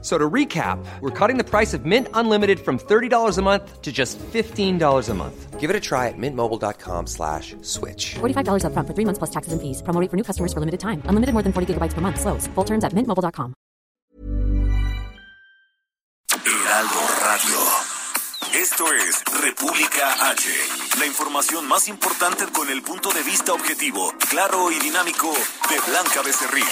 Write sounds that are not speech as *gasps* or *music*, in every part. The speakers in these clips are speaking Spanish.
So to recap, we're cutting the price of Mint Unlimited from $30 a month to just $15 a month. Give it a try at mintmobile.com slash switch. $45 up front for three months plus taxes and fees. Promo rate for new customers for limited time. Unlimited more than 40 gigabytes per month. Slows. Full terms at mintmobile.com. Heraldo Radio. Esto es República H. La información más importante con el punto de vista objetivo, claro y dinámico de Blanca Becerril.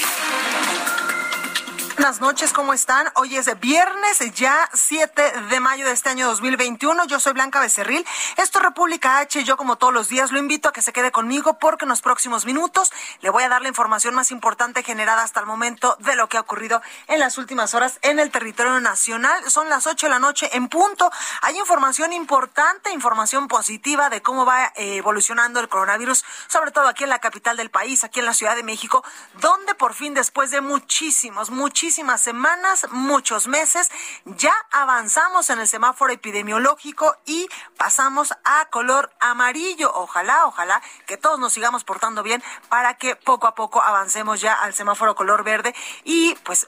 Buenas noches, ¿cómo están? Hoy es viernes, ya 7 de mayo de este año 2021. Yo soy Blanca Becerril. Esto es República H. Yo, como todos los días, lo invito a que se quede conmigo porque en los próximos minutos le voy a dar la información más importante generada hasta el momento de lo que ha ocurrido en las últimas horas en el territorio nacional. Son las 8 de la noche en punto. Hay información importante, información positiva de cómo va eh, evolucionando el coronavirus, sobre todo aquí en la capital del país, aquí en la Ciudad de México, donde por fin, después de muchísimos, muchísimos muchísimas semanas, muchos meses, ya avanzamos en el semáforo epidemiológico y pasamos a color amarillo. Ojalá, ojalá que todos nos sigamos portando bien para que poco a poco avancemos ya al semáforo color verde y pues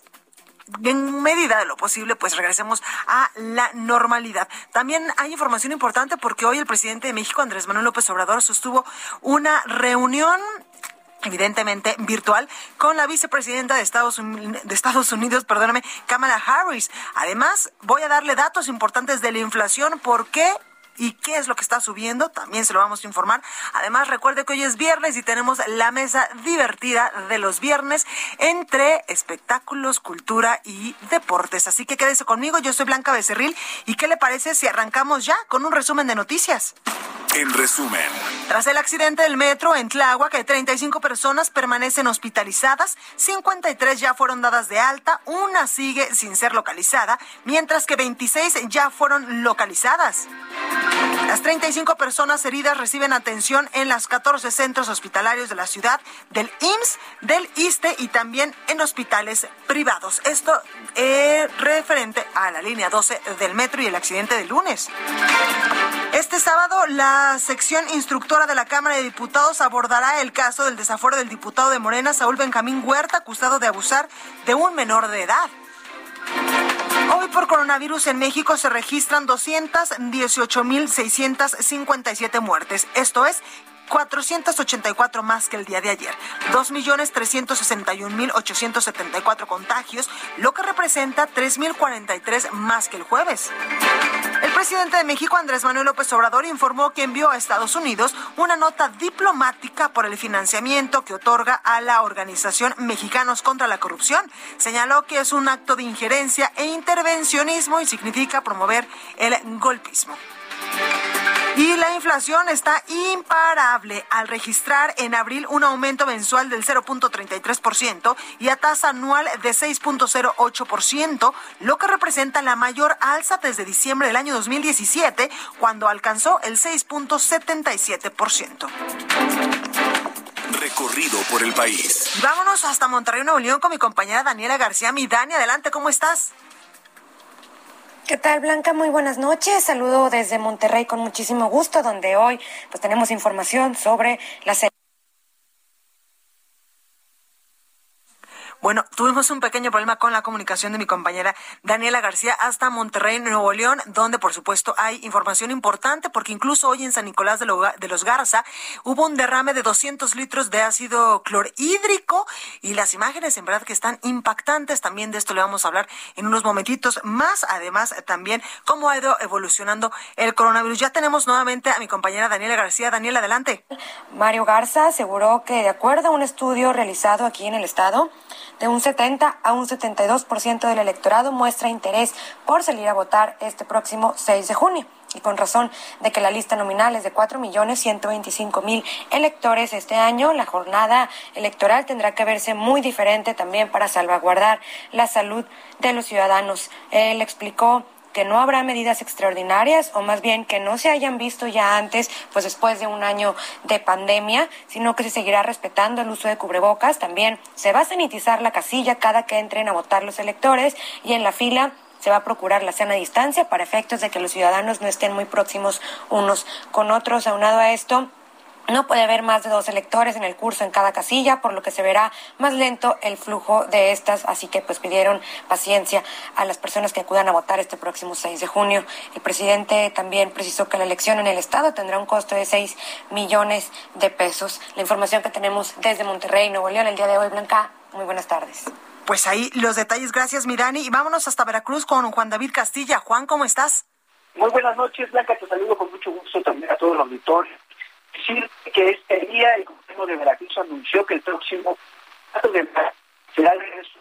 en medida de lo posible, pues regresemos a la normalidad. También hay información importante porque hoy el presidente de México, Andrés Manuel López Obrador, sostuvo una reunión evidentemente virtual, con la vicepresidenta de Estados, Unidos, de perdóname, Kamala Harris. Además, voy a darle datos importantes de la inflación, por qué y qué es lo que está subiendo, también se lo vamos a informar. Además, recuerde que hoy es viernes y tenemos la mesa divertida de los viernes entre espectáculos, cultura y deportes. Así que quédese conmigo, yo soy Blanca Becerril y ¿qué le parece si arrancamos ya con un resumen de noticias? En resumen. Tras el accidente del metro en Tláhuac, 35 personas permanecen hospitalizadas, 53 ya fueron dadas de alta, una sigue sin ser localizada, mientras que 26 ya fueron localizadas. Las 35 personas heridas reciben atención en las 14 centros hospitalarios de la ciudad, del IMSS, del ISTE y también en hospitales privados. Esto es referente a la línea 12 del metro y el accidente del lunes. Este sábado, la sección instructora de la Cámara de Diputados abordará el caso del desafuero del diputado de Morena, Saúl Benjamín Huerta, acusado de abusar de un menor de edad. Hoy por coronavirus en México se registran 218.657 muertes. Esto es 484 más que el día de ayer. 2.361.874 contagios, lo que representa 3.043 más que el jueves. El presidente de México, Andrés Manuel López Obrador, informó que envió a Estados Unidos una nota diplomática por el financiamiento que otorga a la organización Mexicanos contra la Corrupción. Señaló que es un acto de injerencia e intervencionismo y significa promover el golpismo. Y la inflación está imparable al registrar en abril un aumento mensual del 0.33% y a tasa anual de 6.08%, lo que representa la mayor alza desde diciembre del año 2017, cuando alcanzó el 6.77%. Recorrido por el país. Vámonos hasta Monterrey, Nuevo León, con mi compañera Daniela García. Mi Dani, adelante, ¿cómo estás? ¿Qué tal, Blanca? Muy buenas noches. Saludo desde Monterrey con muchísimo gusto, donde hoy pues tenemos información sobre la Bueno, tuvimos un pequeño problema con la comunicación de mi compañera Daniela García hasta Monterrey, Nuevo León, donde por supuesto hay información importante porque incluso hoy en San Nicolás de, los Garza hubo un derrame de 200 litros de ácido clorhídrico y las imágenes en verdad que están impactantes. También de esto le vamos a hablar en unos momentitos más. Además, también cómo ha ido evolucionando el coronavirus. Ya tenemos nuevamente a mi compañera Daniela García. Daniela, adelante. Mario Garza aseguró que de acuerdo a un estudio realizado aquí en el estado, de un 70 a un 72% del electorado muestra interés por salir a votar este próximo 6 de junio. Y con razón de que la lista nominal es de 4.125.000 electores este año, la jornada electoral tendrá que verse muy diferente también para salvaguardar la salud de los ciudadanos. Él explicó que no habrá medidas extraordinarias o más bien que no se hayan visto ya antes, pues después de un año de pandemia, sino que se seguirá respetando el uso de cubrebocas. También se va a sanitizar la casilla cada que entren a votar los electores y en la fila se va a procurar la sana distancia para efectos de que los ciudadanos no estén muy próximos unos con otros. Aunado a esto, no puede haber más de dos electores en el curso en cada casilla, por lo que se verá más lento el flujo de estas, así que pues pidieron paciencia a las personas que acudan a votar este próximo 6 de junio. El presidente también precisó que la elección en el estado tendrá un costo de 6 millones de pesos. La información que tenemos desde Monterrey, Nuevo León, el día de hoy, Blanca, muy buenas tardes. Pues ahí los detalles, gracias Mirani. Y vámonos hasta Veracruz con Juan David Castilla. Juan, ¿cómo estás? Muy buenas noches, Blanca, te saludo con mucho gusto también a todo el auditorio decir que este día el gobierno de Veracruz anunció que el próximo de será el regreso.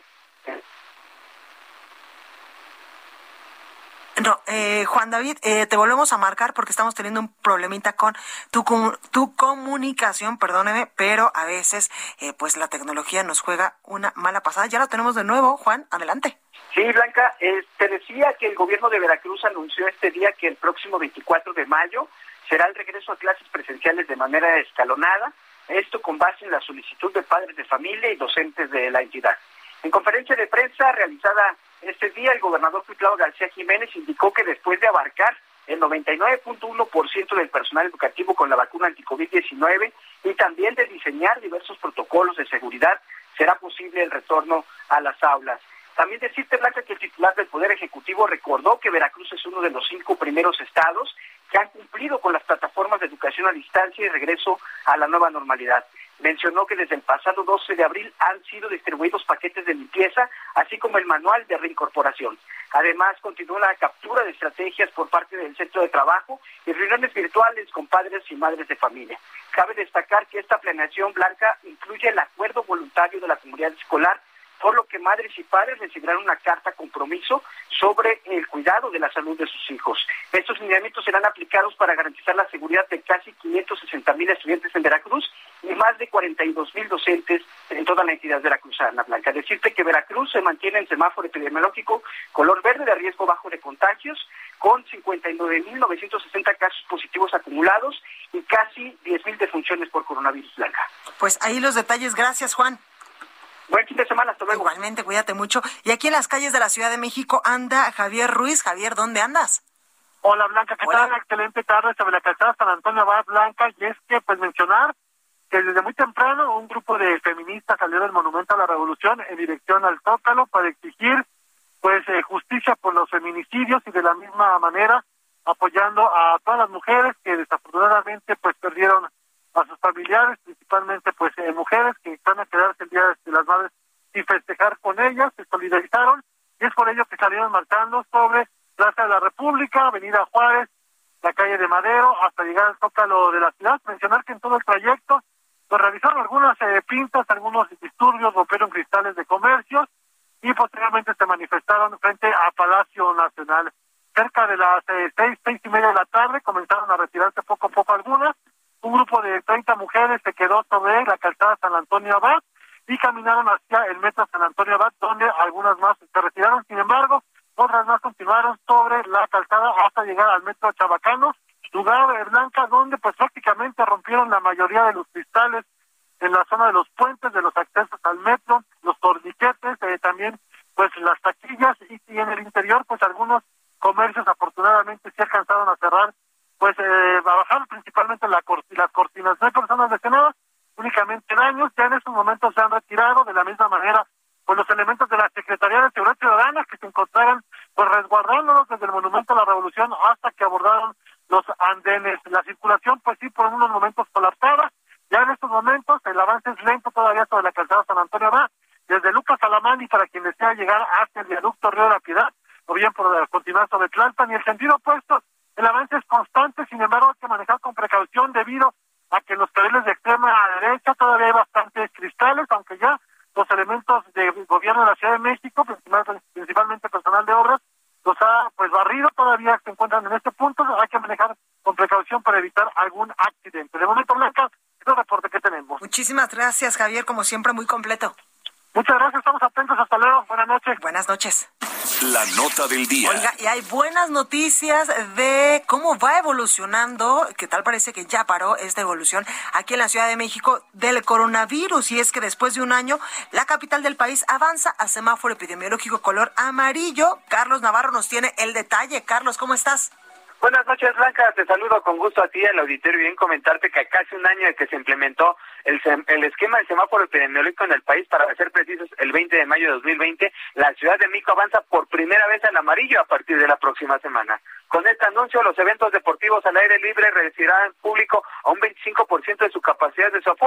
No, eh, Juan David, eh, te volvemos a marcar porque estamos teniendo un problemita con tu, tu comunicación, perdóneme, pero a veces eh, pues la tecnología nos juega una mala pasada. Ya lo tenemos de nuevo, Juan, adelante. Sí, Blanca, te decía que el gobierno de Veracruz anunció este día que el próximo 24 de mayo será el regreso a clases presenciales de manera escalonada, esto con base en la solicitud de padres de familia y docentes de la entidad. En conferencia de prensa realizada este día, el gobernador Cuitlao García Jiménez indicó que después de abarcar el 99.1% del personal educativo con la vacuna anti-COVID-19 y también de diseñar diversos protocolos de seguridad, será posible el retorno a las aulas. También decirte, Blanca, que el titular del Poder Ejecutivo recordó que Veracruz es uno de los cinco primeros estados cumplido con las plataformas de educación a distancia y regreso a la nueva normalidad. Mencionó que desde el pasado 12 de abril han sido distribuidos paquetes de limpieza, así como el manual de reincorporación. Además, continúa la captura de estrategias por parte del centro de trabajo y reuniones virtuales con padres y madres de familia. Cabe destacar que esta planeación blanca incluye el acuerdo voluntario de la comunidad escolar por lo que madres y padres recibirán una carta compromiso sobre el cuidado de la salud de sus hijos. Estos lineamientos serán aplicados para garantizar la seguridad de casi 560 mil estudiantes en Veracruz y más de 42 mil docentes en toda la entidad veracruzana, Blanca. Decirte que Veracruz se mantiene en semáforo epidemiológico color verde de riesgo bajo de contagios, con 59.960 casos positivos acumulados y casi 10.000 defunciones por coronavirus, Blanca. Pues ahí los detalles. Gracias, Juan. Buen fin de semana, hasta luego. Igualmente, cuídate mucho. Y aquí en las calles de la Ciudad de México anda Javier Ruiz. Javier, ¿dónde andas? Hola Blanca, ¿qué tal? Excelente tarde sobre la calzada San Antonio Abad Blanca. Y es que, pues, mencionar que desde muy temprano un grupo de feministas salió del Monumento a la Revolución en dirección al Zócalo para exigir, pues, eh, justicia por los feminicidios y de la misma manera apoyando a todas las mujeres que desafortunadamente, pues, perdieron a sus familiares, principalmente pues eh, mujeres que van a quedarse el Día de las Madres y festejar con ellas, se solidarizaron y es por ello que salieron marchando sobre Plaza de la República, Avenida Juárez, la calle de Madero, hasta llegar al Zócalo de la ciudad. Mencionar que en todo el trayecto pues realizaron algunas eh, pintas, algunos disturbios, rompieron cristales de comercios y posteriormente se manifestaron frente a Palacio Nacional. Cerca de las eh, seis, seis y media de la tarde comenzaron a retirarse poco a poco algunas, un grupo de 30 mujeres se quedó sobre la calzada San Antonio Abad y caminaron hacia el metro San Antonio Abad, donde algunas más se retiraron. Sin embargo, otras más continuaron sobre la calzada hasta llegar al metro Chabacano, lugar de Blanca, donde pues prácticamente rompieron la mayoría de los cristales en la zona de los puentes, de los accesos al metro, los torniquetes, eh, también pues las taquillas y, y en el interior pues algunos comercios afortunadamente sí alcanzaron a cerrar pues eh, a bajar principalmente la las cortinas. No hay personas lesionadas, únicamente daños. Ya en estos momentos se han retirado de la misma manera pues los elementos de la Secretaría de Seguridad Ciudadana que se encontraban pues resguardándolos desde el Monumento a la Revolución hasta que abordaron los andenes. La circulación pues sí por unos momentos colapsada. Ya en estos momentos el avance es lento todavía sobre la calzada San Antonio va desde Lucas Alamani para quien desea llegar hasta el viaducto Río de o bien por continuar sobre Tlalpan y el sentido opuesto el avance es constante, sin embargo hay que manejar con precaución debido a que en los carriles de extrema derecha todavía hay bastantes cristales, aunque ya los elementos de gobierno de la Ciudad de México, principalmente personal de obras, los ha pues barrido, todavía se encuentran en este punto, hay que manejar con precaución para evitar algún accidente. De momento, Blanca, es el reporte que tenemos. Muchísimas gracias, Javier, como siempre, muy completo. Muchas gracias, estamos atentos, hasta luego, buenas noches. Buenas noches. La nota del día. Oiga, y hay buenas noticias de cómo va evolucionando, que tal parece que ya paró esta evolución aquí en la Ciudad de México del coronavirus. Y es que después de un año, la capital del país avanza a semáforo epidemiológico color amarillo. Carlos Navarro nos tiene el detalle. Carlos, ¿cómo estás? Buenas noches, Blanca. Te saludo con gusto a ti, al auditorio, y bien comentarte que casi un año de que se implementó el, el esquema del semáforo epidemiológico en el país, para ser precisos, el 20 de mayo de 2020, la ciudad de Mico avanza por primera vez al amarillo a partir de la próxima semana. Con este anuncio, los eventos deportivos al aire libre recibirán público a un 25% de su capacidad de su.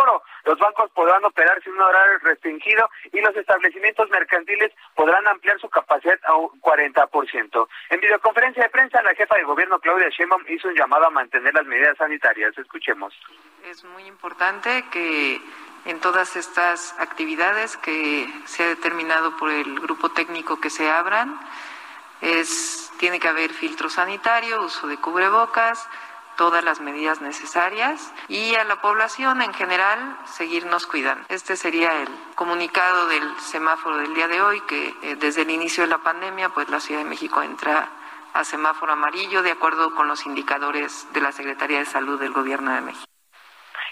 Los bancos podrán operar sin un horario restringido y los establecimientos mercantiles podrán ampliar su capacidad a un 40%. En videoconferencia de prensa, la jefa de gobierno Claudia Sheinbaum hizo un llamado a mantener las medidas sanitarias. Escuchemos. Es muy importante que en todas estas actividades que se ha determinado por el grupo técnico que se abran, es, tiene que haber filtro sanitario, uso de cubrebocas, todas las medidas necesarias y a la población en general seguirnos cuidando. Este sería el comunicado del semáforo del día de hoy que eh, desde el inicio de la pandemia pues la Ciudad de México entra a semáforo amarillo de acuerdo con los indicadores de la Secretaría de Salud del Gobierno de México.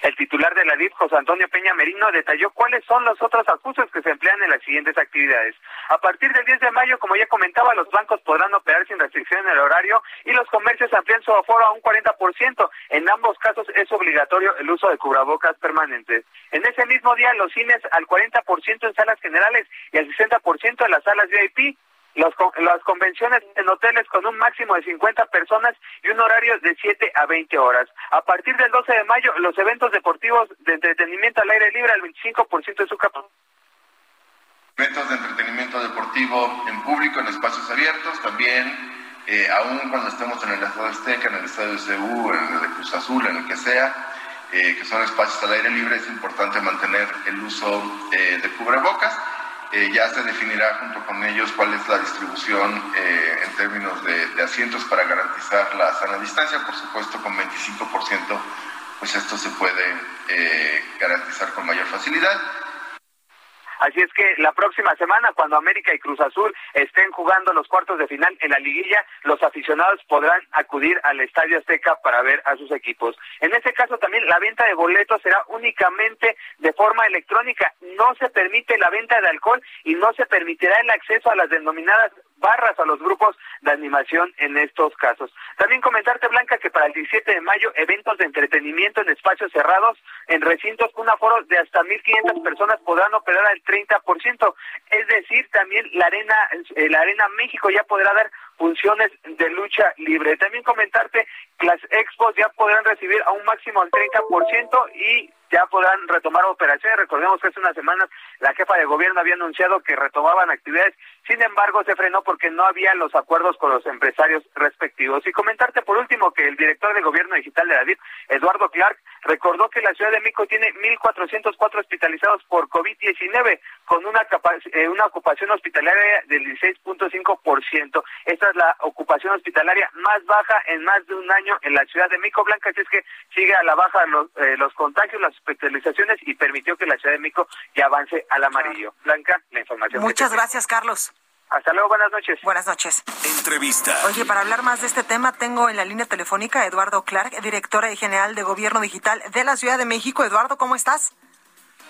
El titular de la DIF, José Antonio Peña Merino, detalló cuáles son los otros ajustes que se emplean en las siguientes actividades. A partir del 10 de mayo, como ya comentaba, los bancos podrán operar sin restricción en el horario y los comercios amplían su aforo a un 40%. En ambos casos es obligatorio el uso de cubrebocas permanentes. En ese mismo día, los cines al 40% en salas generales y al 60% en las salas VIP las convenciones en hoteles con un máximo de 50 personas y un horario de 7 a 20 horas. A partir del 12 de mayo, los eventos deportivos de entretenimiento al aire libre al 25% de su capacidad. Eventos de entretenimiento deportivo en público, en espacios abiertos, también, eh, aún cuando estemos en el Estadio Azteca, en el Estadio de CU, en el de Cruz Azul, en el que sea, eh, que son espacios al aire libre, es importante mantener el uso eh, de cubrebocas eh, ya se definirá junto con ellos cuál es la distribución eh, en términos de, asientos para garantizar la sana distancia. Por supuesto, con 25%, pues esto se puede eh, garantizar con mayor facilidad. Así es que la próxima semana, cuando América y Cruz Azul estén jugando los cuartos de final en la liguilla, los aficionados podrán acudir al Estadio Azteca para ver a sus equipos. En ese caso también la venta de boletos será únicamente de forma electrónica. No se permite la venta de alcohol y no se permitirá el acceso a las denominadas barras a los grupos de animación en estos casos. También comentarte, Blanca, que para el 17 de mayo, eventos de entretenimiento en espacios cerrados, en recintos un aforo de hasta 1.500 personas podrán operar al 30%. Es decir, también la Arena, eh, la Arena México ya podrá dar funciones de lucha libre. También comentarte que las expos ya podrán recibir a un máximo del 30% y ya podrán retomar operaciones. Recordemos que hace unas semanas la jefa de gobierno había anunciado que retomaban actividades, sin embargo se frenó porque no había los acuerdos con los empresarios respectivos. Y comentarte por último que el director de gobierno digital de David, Eduardo Clark, recordó que la Ciudad de México tiene 1.404 hospitalizados por COVID-19, con una, eh, una ocupación hospitalaria del 16.5%. Esta es la ocupación hospitalaria más baja en más de un año en la Ciudad de México Blanca, así es que sigue a la baja los, eh, los contagios, las hospitalizaciones y permitió que la Ciudad de México ya avance al amarillo. Blanca, la información. Muchas gracias, Carlos. Hasta luego, buenas noches. Buenas noches. Entrevista. Oye, para hablar más de este tema, tengo en la línea telefónica a Eduardo Clark, directora general de Gobierno Digital de la Ciudad de México. Eduardo, ¿cómo estás?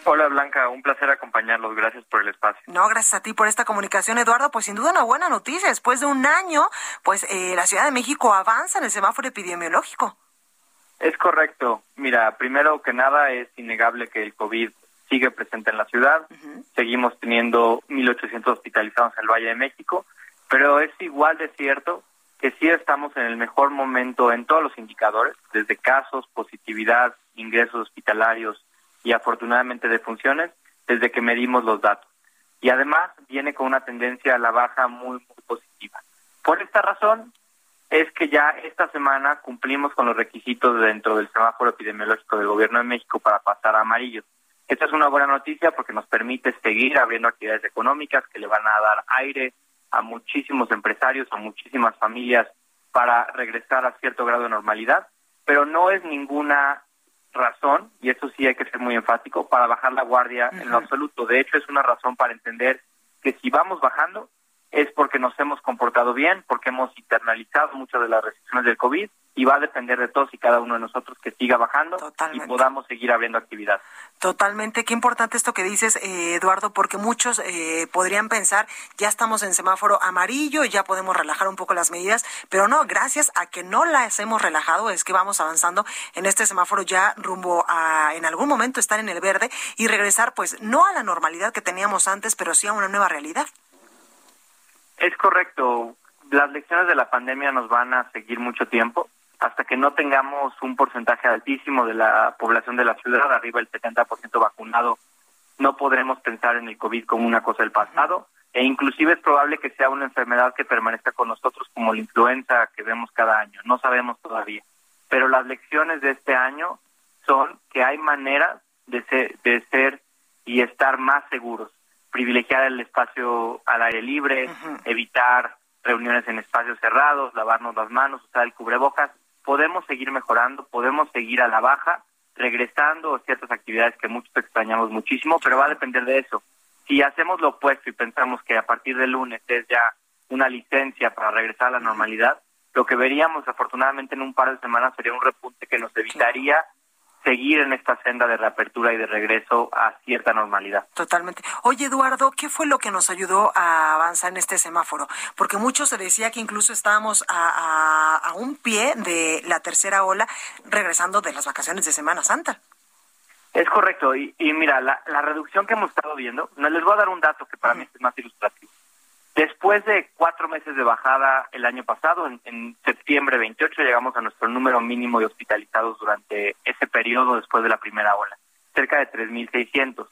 Hola Blanca, un placer acompañarlos. Gracias por el espacio. No, gracias a ti por esta comunicación, Eduardo. Pues sin duda una buena noticia. Después de un año, pues eh, la Ciudad de México avanza en el semáforo epidemiológico. Es correcto. Mira, primero que nada es innegable que el COVID sigue presente en la ciudad. Seguimos teniendo 1.800 hospitalizados en el Valle de México, pero es igual de cierto que sí estamos en el mejor momento en todos los indicadores, desde casos, positividad, ingresos hospitalarios y afortunadamente de funciones, desde que medimos los datos. Y además viene con una tendencia a la baja muy, muy positiva. Por esta razón es que ya esta semana cumplimos con los requisitos dentro del semáforo epidemiológico del Gobierno de México para pasar a amarillo. Esta es una buena noticia porque nos permite seguir abriendo actividades económicas que le van a dar aire a muchísimos empresarios, a muchísimas familias para regresar a cierto grado de normalidad, pero no es ninguna razón, y eso sí hay que ser muy enfático, para bajar la guardia en lo absoluto. De hecho, es una razón para entender que si vamos bajando, es porque nos hemos comportado bien, porque hemos internalizado muchas de las restricciones del COVID y va a depender de todos y cada uno de nosotros que siga bajando y podamos seguir abriendo actividad. Totalmente, qué importante esto que dices, eh, Eduardo, porque muchos eh, podrían pensar, ya estamos en semáforo amarillo ya podemos relajar un poco las medidas, pero no, gracias a que no las hemos relajado, es que vamos avanzando en este semáforo ya rumbo a en algún momento estar en el verde y regresar, pues no a la normalidad que teníamos antes, pero sí a una nueva realidad. Es correcto, las lecciones de la pandemia nos van a seguir mucho tiempo. Hasta que no tengamos un porcentaje altísimo de la población de la ciudad, arriba del 70% vacunado, no podremos pensar en el COVID como una cosa del pasado. E inclusive es probable que sea una enfermedad que permanezca con nosotros como la influenza que vemos cada año, no sabemos todavía. Pero las lecciones de este año son que hay maneras de ser, de ser y estar más seguros, privilegiar el espacio al aire libre, evitar reuniones en espacios cerrados, lavarnos las manos, usar el cubrebocas, podemos seguir mejorando, podemos seguir a la baja, regresando a ciertas actividades que muchos extrañamos muchísimo, pero va a depender de eso. Si hacemos lo opuesto y pensamos que a partir del lunes es ya una licencia para regresar a la normalidad, lo que veríamos afortunadamente en un par de semanas sería un repunte que nos evitaría seguir en esta senda de reapertura y de regreso a cierta normalidad. Totalmente. Oye, Eduardo, ¿qué fue lo que nos ayudó a avanzar en este semáforo? Porque mucho se decía que incluso estábamos a, un pie de la tercera ola regresando de las vacaciones de Semana Santa. Es correcto. Y, mira, la, la, reducción que hemos estado viendo, les voy a dar un dato que para mí es más ilustrativo. Después de cuatro meses de bajada el año pasado, en, septiembre 28 llegamos a nuestro número mínimo de hospitalizados durante ese periodo después de la primera ola, cerca de 3.600.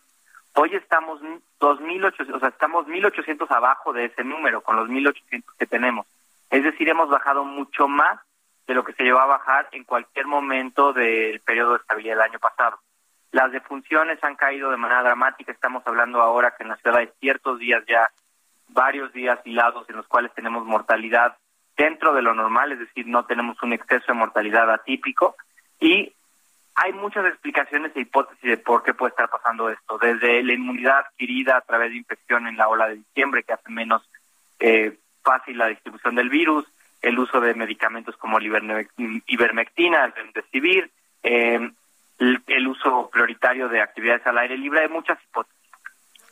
Hoy estamos 2.800, o sea, estamos 1.800 abajo de ese número, con los 1.800 que tenemos. Es decir, hemos bajado mucho más de lo que se llevó a bajar en cualquier momento del periodo de estabilidad del año pasado. Las defunciones han caído de manera dramática. Estamos hablando ahora que en la ciudad hay ciertos días ya varios días hilados en los cuales tenemos mortalidad dentro de lo normal, es decir, no tenemos un exceso de mortalidad atípico y hay muchas explicaciones e hipótesis de por qué puede estar pasando esto, desde la inmunidad adquirida a través de infección en la ola de diciembre que hace menos eh, fácil la distribución del virus, el uso de medicamentos como la ivermectina, el remdesivir, eh, el, el uso prioritario de actividades al aire libre, hay muchas hipótesis.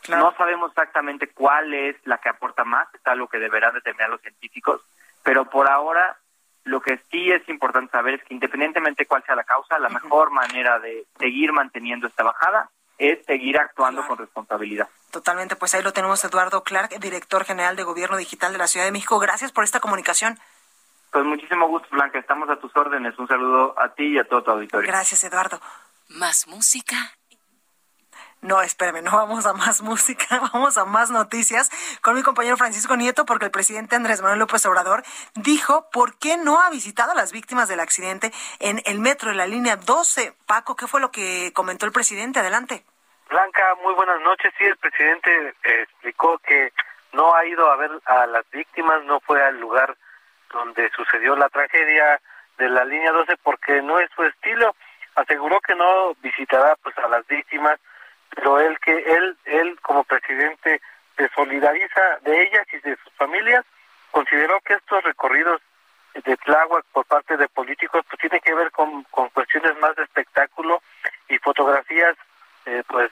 No sabemos exactamente cuál es la que aporta más, es algo que deberán determinar los científicos, pero por ahora lo que sí es importante saber es que independientemente cuál sea la causa, la mejor manera de seguir manteniendo esta bajada es seguir actuando con responsabilidad. Totalmente, pues ahí lo tenemos Eduardo Clark, director general de Gobierno Digital de la Ciudad de México. Gracias por esta comunicación. Pues muchísimo gusto, Blanca. Estamos a tus órdenes. Un saludo a ti y a todo tu auditorio. Gracias, Eduardo. Más música no, espérame, no vamos a más música, *laughs* vamos a más noticias con mi compañero Francisco Nieto, porque el presidente Andrés Manuel López Obrador dijo por qué no ha visitado a las víctimas del accidente en el metro de la línea 12. Paco, ¿qué fue lo que comentó el presidente? Adelante. Blanca, muy buenas noches. Sí, el presidente eh, explicó que no ha ido a ver a las víctimas, no fue al lugar donde sucedió la tragedia de la línea 12 porque no es su estilo. Aseguró que no visitará pues a las víctimas pero él que él él como presidente se solidariza de ellas y de sus familias consideró que estos recorridos de Tláhuac por parte de políticos pues tiene que ver con, con cuestiones más de espectáculo y fotografías eh, pues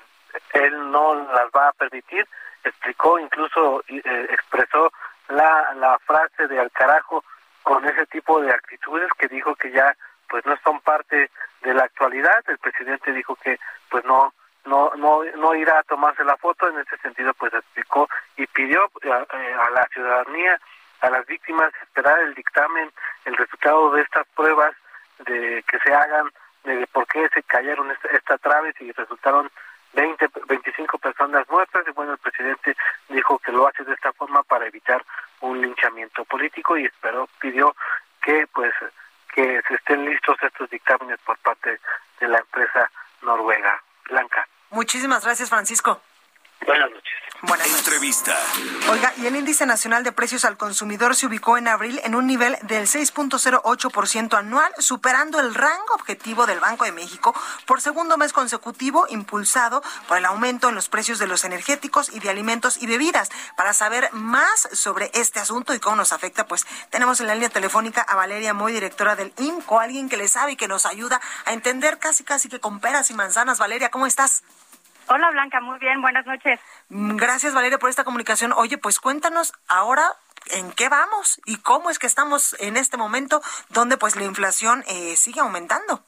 él no las va a permitir explicó incluso eh, expresó la, la frase de al carajo con ese tipo de actitudes que dijo que ya pues no son parte de la actualidad. El presidente dijo que pues no no no no irá a tomarse la foto en ese sentido pues explicó y pidió eh, eh, a, la ciudadanía a las víctimas esperar el dictamen el resultado de estas pruebas de que se hagan de por qué se cayeron esta, esta trave y resultaron 20 25 personas muertas y bueno el presidente dijo que lo hace de esta forma para evitar un linchamiento político y esperó pidió que pues que se estén listos estos dictámenes por parte de la empresa noruega Blanca. Muchísimas gracias, Francisco. Buenas noches. Buenas Entrevista. Oiga, y el índice nacional de precios al consumidor se ubicó en abril en un nivel del 6.08% anual, superando el rango objetivo del Banco de México por segundo mes consecutivo, impulsado por el aumento en los precios de los energéticos y de alimentos y bebidas. Para saber más sobre este asunto y cómo nos afecta, pues tenemos en la línea telefónica a Valeria Moy, directora del IMCO, alguien que le sabe y que nos ayuda a entender casi casi que con peras y manzanas. Valeria, ¿cómo estás? Hola Blanca, muy bien, buenas noches. Mm, gracias Valeria por esta comunicación. Oye, pues cuéntanos ahora en qué vamos y cómo es que estamos en este momento donde pues la inflación eh, sigue aumentando.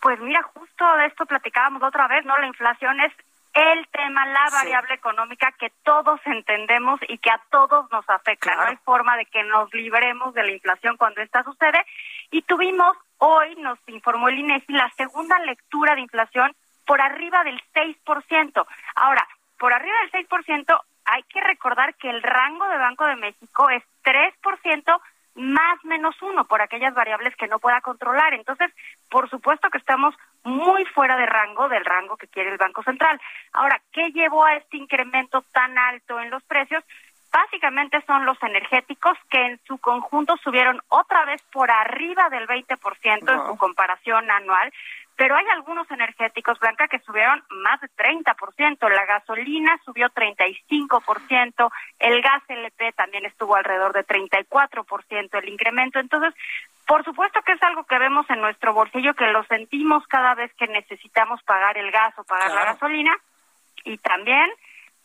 Pues mira, justo de esto platicábamos otra vez, ¿no? La inflación es el tema, la variable económica que todos entendemos y que a todos nos afecta. No hay forma de que nos libremos de la inflación cuando esta sucede. Y tuvimos, hoy nos informó el INEGI, la segunda lectura de inflación por arriba del 6%. Ahora, por arriba del 6%, hay que recordar que el rango de Banco de México es 3% más menos uno por aquellas variables que no pueda controlar. Entonces, por supuesto que estamos muy fuera de rango del rango que quiere el Banco Central. Ahora, ¿qué llevó a este incremento tan alto en los precios? Básicamente son los energéticos que en su conjunto subieron otra vez por arriba del 20% en su comparación anual, pero hay algunos energéticos, Blanca, que subieron más de 30%. La gasolina subió 35%, el gas LP también estuvo alrededor de 34% el incremento. Entonces, por supuesto que es algo que vemos en nuestro bolsillo, que lo sentimos cada vez que necesitamos pagar el gas o pagar la gasolina. Y también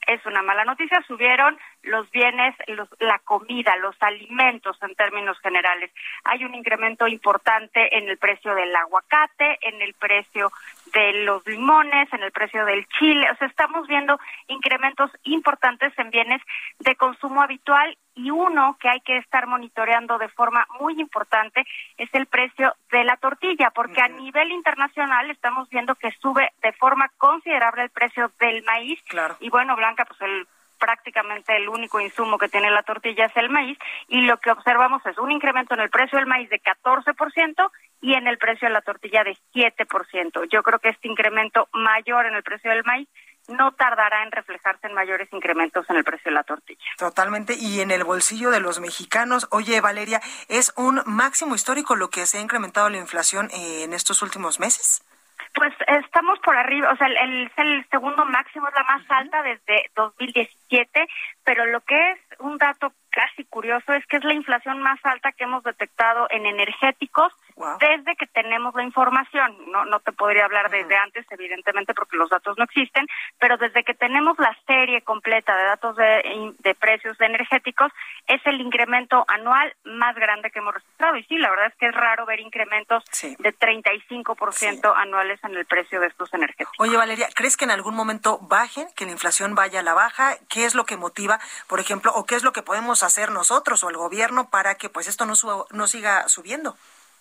es una mala noticia, subieron los bienes, los, la comida, los alimentos en términos generales. Hay un incremento importante en el precio del aguacate, en el precio de los limones, en el precio del chile. O sea, estamos viendo incrementos importantes en bienes de consumo habitual y uno que hay que estar monitoreando de forma muy importante es el precio de la tortilla, porque a nivel internacional estamos viendo que sube de forma considerable el precio del maíz. Y bueno, Blanca, pues el prácticamente el único insumo que tiene la tortilla es el maíz y lo que observamos es un incremento en el precio del maíz de 14% y en el precio de la tortilla de 7%. Yo creo que este incremento mayor en el precio del maíz no tardará en reflejarse en mayores incrementos en el precio de la tortilla. Totalmente. Y en el bolsillo de los mexicanos, oye Valeria, ¿es un máximo histórico lo que se ha incrementado la inflación eh, en estos últimos meses? Pues estamos por arriba, o sea, el, el segundo máximo es la más alta desde 2017, pero lo que es un dato casi curioso es que es la inflación más alta que hemos detectado en energéticos desde que tenemos la información. No, no te podría hablar desde antes, evidentemente, porque los datos no existen, pero desde que tenemos la serie completa de datos de, de precios de energéticos, es el incremento anual más grande que hemos registrado. Y sí, la verdad es que es raro ver incrementos de 35% anuales en el precio de estos energéticos. Oye, Valeria, ¿crees que en algún momento bajen, que la inflación vaya a la baja? ¿Qué es lo que motiva, por ejemplo, o qué es lo que podemos hacer nosotros o el gobierno para que pues esto no, no siga subiendo?